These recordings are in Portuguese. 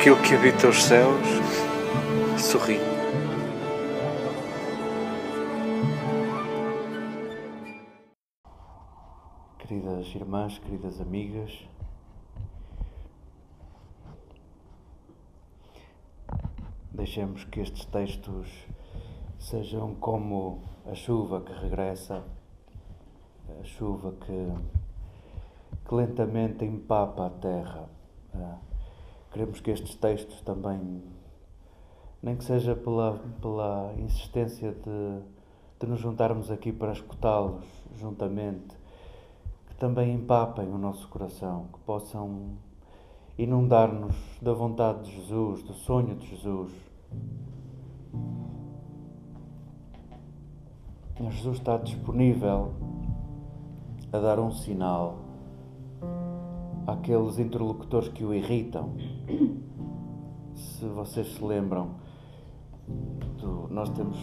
aquilo que habita os céus sorri. Queridas irmãs, queridas amigas, deixemos que estes textos sejam como a chuva que regressa, a chuva que, que lentamente empapa a terra. Queremos que estes textos também, nem que seja pela, pela insistência de, de nos juntarmos aqui para escutá-los juntamente, que também empapem o nosso coração, que possam inundar-nos da vontade de Jesus, do sonho de Jesus. Jesus está disponível a dar um sinal àqueles interlocutores que o irritam. Se vocês se lembram, do, nós temos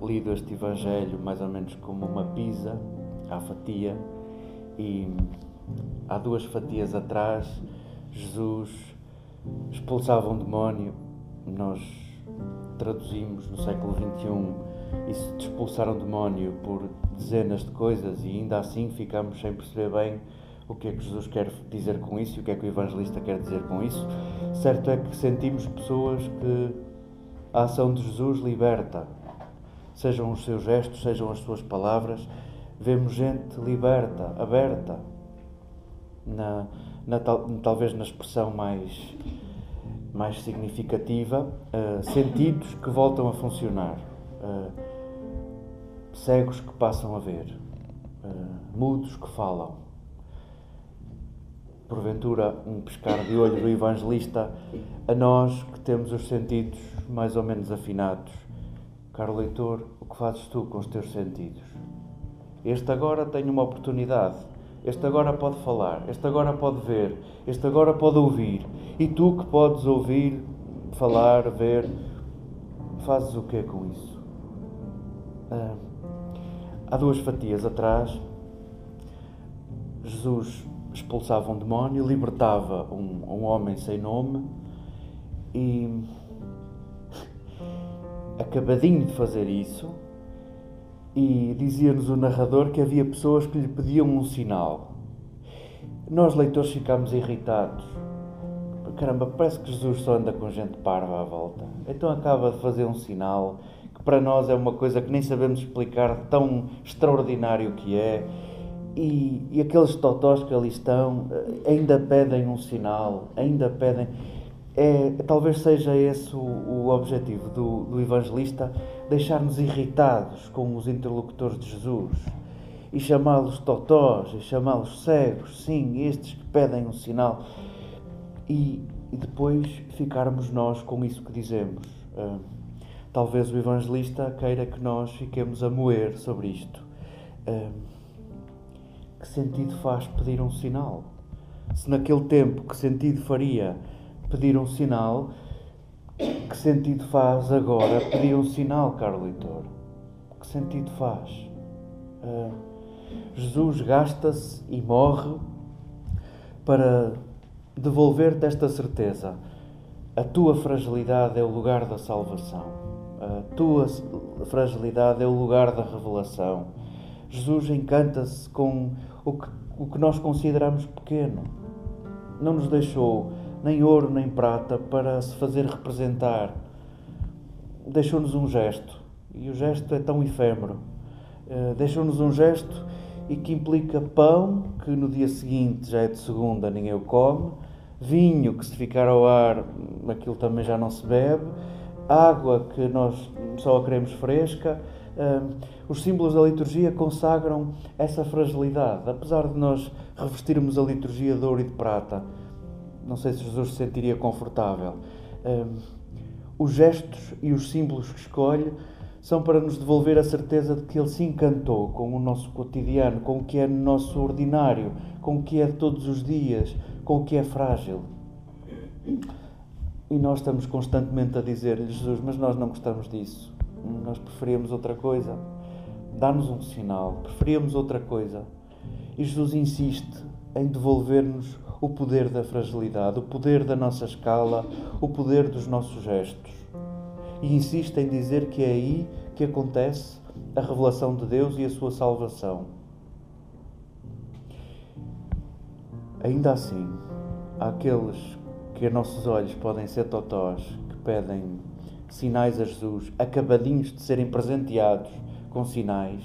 lido este Evangelho mais ou menos como uma pizza à fatia, e há duas fatias atrás, Jesus expulsava um demónio. Nós traduzimos no século XXI isso de expulsar um demónio por dezenas de coisas e ainda assim ficamos sem perceber bem o que é que Jesus quer dizer com isso e o que é que o evangelista quer dizer com isso. Certo é que sentimos pessoas que a ação de Jesus liberta, sejam os seus gestos, sejam as suas palavras. Vemos gente liberta, aberta, na, na talvez na expressão mais, mais significativa, uh, sentidos que voltam a funcionar, uh, cegos que passam a ver, uh, mudos que falam porventura um pescar de olho do evangelista a nós que temos os sentidos mais ou menos afinados. Caro leitor, o que fazes tu com os teus sentidos? Este agora tem uma oportunidade. Este agora pode falar, este agora pode ver, este agora pode ouvir. E tu que podes ouvir, falar, ver, fazes o que com isso? Ah, há duas fatias atrás, Jesus expulsava um demónio, libertava um, um homem sem nome e, acabadinho de fazer isso, e dizia-nos o narrador que havia pessoas que lhe pediam um sinal. Nós, leitores, ficámos irritados. Caramba, parece que Jesus só anda com gente parva à volta. Então acaba de fazer um sinal que para nós é uma coisa que nem sabemos explicar, tão extraordinário que é e, e aqueles totós que ali estão eh, ainda pedem um sinal, ainda pedem. É, talvez seja esse o, o objetivo do, do evangelista, deixar-nos irritados com os interlocutores de Jesus e chamá-los totós, e chamá-los cegos, sim, estes que pedem um sinal, e, e, depois ficarmos nós com isso que dizemos. Uh, talvez o evangelista queira que nós fiquemos a moer sobre isto. Uh, que sentido faz pedir um sinal? Se naquele tempo, que sentido faria pedir um sinal? Que sentido faz agora pedir um sinal, caro leitor? Que sentido faz? Uh, Jesus gasta-se e morre para devolver-te esta certeza. A tua fragilidade é o lugar da salvação. A tua fragilidade é o lugar da revelação. Jesus encanta-se com o que, o que nós consideramos pequeno. Não nos deixou nem ouro nem prata para se fazer representar. Deixou-nos um gesto, e o gesto é tão efêmero. Uh, Deixou-nos um gesto e que implica pão, que no dia seguinte já é de segunda, ninguém o come, vinho, que se ficar ao ar, aquilo também já não se bebe, água, que nós só a queremos fresca. Os símbolos da liturgia consagram essa fragilidade. Apesar de nós revestirmos a liturgia de ouro e de prata, não sei se Jesus se sentiria confortável. Os gestos e os símbolos que escolhe são para nos devolver a certeza de que Ele se encantou com o nosso cotidiano, com o que é no nosso ordinário, com o que é de todos os dias, com o que é frágil. E nós estamos constantemente a dizer-lhe, Jesus, mas nós não gostamos disso, nós preferimos outra coisa dá-nos um sinal, preferíamos outra coisa. E Jesus insiste em devolver-nos o poder da fragilidade, o poder da nossa escala, o poder dos nossos gestos. E insiste em dizer que é aí que acontece a revelação de Deus e a sua salvação. Ainda assim, há aqueles que a nossos olhos podem ser totós, que pedem sinais a Jesus, acabadinhos de serem presenteados com sinais,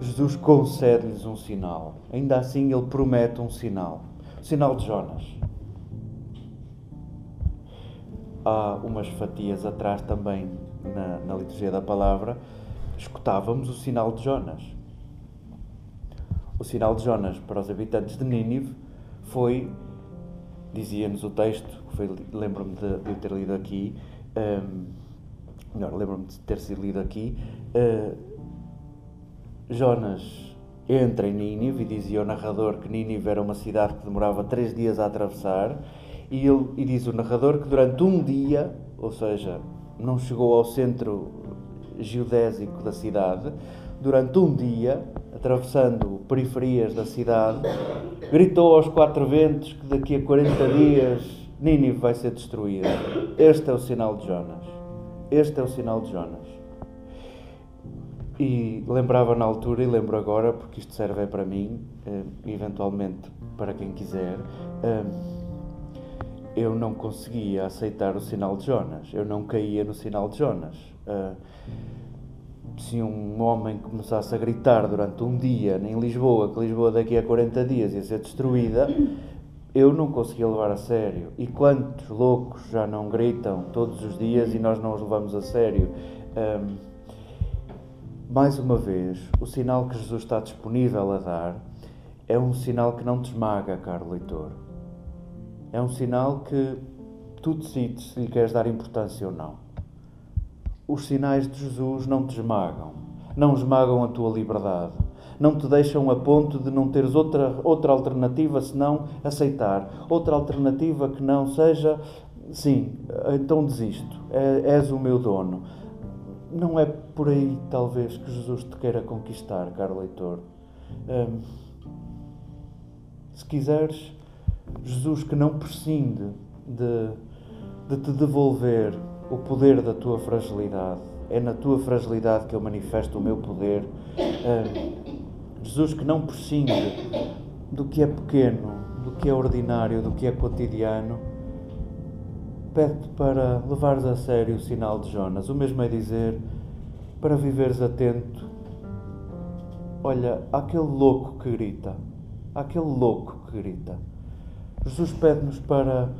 Jesus concede-lhes um sinal. Ainda assim, ele promete um sinal. O sinal de Jonas. Há umas fatias atrás também na, na liturgia da palavra, escutávamos o sinal de Jonas. O sinal de Jonas para os habitantes de Nínive foi, dizia-nos o texto, lembro-me de, de ter lido aqui, um, melhor, lembro-me de ter sido lido aqui, uh, Jonas entra em Nínive e dizia o narrador que Nínive era uma cidade que demorava três dias a atravessar e, ele, e diz o narrador que durante um dia, ou seja, não chegou ao centro geodésico da cidade, durante um dia, atravessando periferias da cidade, gritou aos quatro ventos que daqui a 40 dias Nínive vai ser destruída. Este é o sinal de Jonas. Este é o sinal de Jonas. E lembrava na altura e lembro agora, porque isto serve é para mim, eh, eventualmente para quem quiser. Eh, eu não conseguia aceitar o sinal de Jonas, eu não caía no sinal de Jonas. Eh, se um homem começasse a gritar durante um dia em Lisboa, que Lisboa daqui a 40 dias ia ser destruída, eu não conseguia levar a sério. E quantos loucos já não gritam todos os dias e nós não os levamos a sério? Mais uma vez, o sinal que Jesus está disponível a dar é um sinal que não te esmaga, caro leitor. É um sinal que tu decides se lhe queres dar importância ou não. Os sinais de Jesus não te esmagam, não esmagam a tua liberdade, não te deixam a ponto de não teres outra, outra alternativa senão aceitar. Outra alternativa que não seja, sim, então desisto, é, és o meu dono não é por aí, talvez, que Jesus te queira conquistar, caro leitor. Um, se quiseres, Jesus que não prescinde de, de te devolver o poder da tua fragilidade, é na tua fragilidade que eu manifesto o meu poder. Um, Jesus que não prescinde do que é pequeno, do que é ordinário, do que é cotidiano pede-te para levares a sério o sinal de Jonas. O mesmo é dizer para viveres atento. Olha, aquele louco que grita, aquele louco que grita. Jesus pede-nos para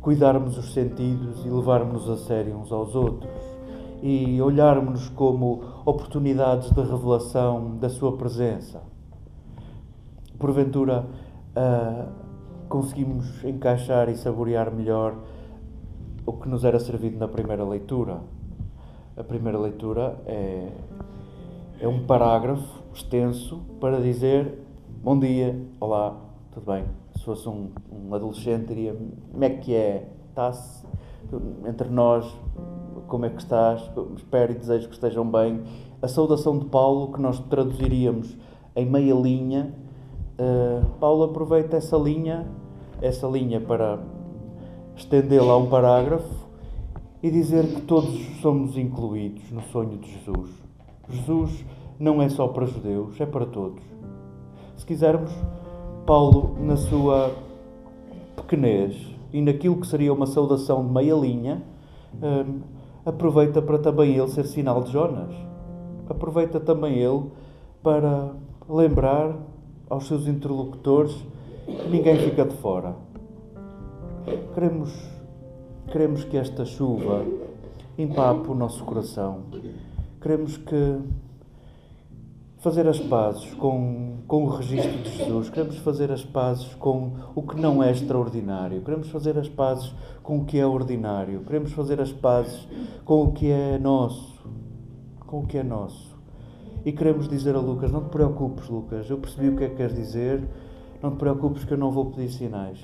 cuidarmos os sentidos e levarmos a sério uns aos outros e olharmos como oportunidades de revelação da Sua presença. Porventura, uh, conseguimos encaixar e saborear melhor o que nos era servido na primeira leitura. A primeira leitura é, é um parágrafo extenso para dizer bom dia, olá, tudo bem. Se fosse um, um adolescente, diria como é que é, está-se entre nós, como é que estás, espero e desejo que estejam bem. A saudação de Paulo, que nós traduziríamos em meia linha, uh, Paulo aproveita essa linha, essa linha para estendê-la a um parágrafo e dizer que todos somos incluídos no sonho de Jesus. Jesus não é só para judeus, é para todos. Se quisermos, Paulo, na sua pequenez e naquilo que seria uma saudação de meia linha, hum, aproveita para também ele ser sinal de Jonas. Aproveita também ele para lembrar aos seus interlocutores que ninguém fica de fora Queremos, queremos que esta chuva empape o nosso coração. Queremos que fazer as pazes com, com o registro de Jesus, queremos fazer as pazes com o que não é extraordinário, queremos fazer as pazes com o que é ordinário, queremos fazer as pazes com o que é nosso, com o que é nosso. E queremos dizer a Lucas: Não te preocupes, Lucas, eu percebi o que é que queres dizer, não te preocupes que eu não vou pedir sinais.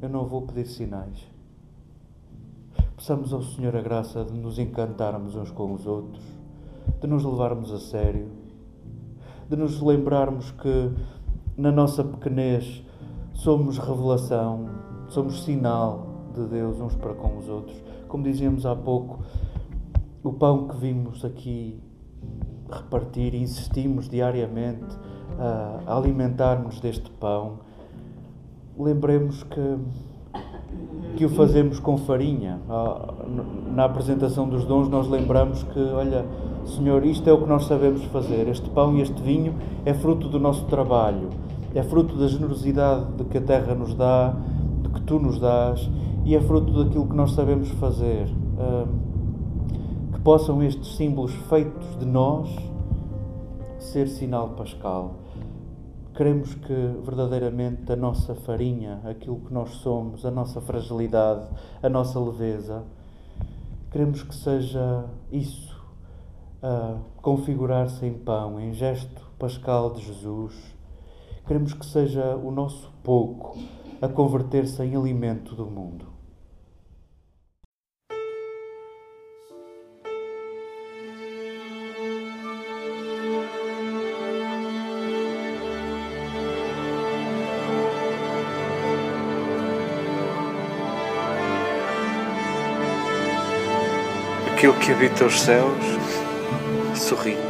Eu não vou pedir sinais. Peçamos ao Senhor a graça de nos encantarmos uns com os outros, de nos levarmos a sério, de nos lembrarmos que na nossa pequenez somos revelação, somos sinal de Deus uns para com os outros. Como dizíamos há pouco, o pão que vimos aqui repartir, insistimos diariamente a alimentar-nos deste pão, lembremos que, que o fazemos com farinha. Na apresentação dos dons, nós lembramos que, olha, Senhor, isto é o que nós sabemos fazer. Este pão e este vinho é fruto do nosso trabalho, é fruto da generosidade de que a terra nos dá, de que tu nos dás, e é fruto daquilo que nós sabemos fazer. Que possam estes símbolos feitos de nós ser sinal pascal Queremos que verdadeiramente a nossa farinha, aquilo que nós somos, a nossa fragilidade, a nossa leveza, queremos que seja isso, a configurar-se em pão, em gesto pascal de Jesus. Queremos que seja o nosso pouco a converter-se em alimento do mundo. aquilo que habita os céus sorri.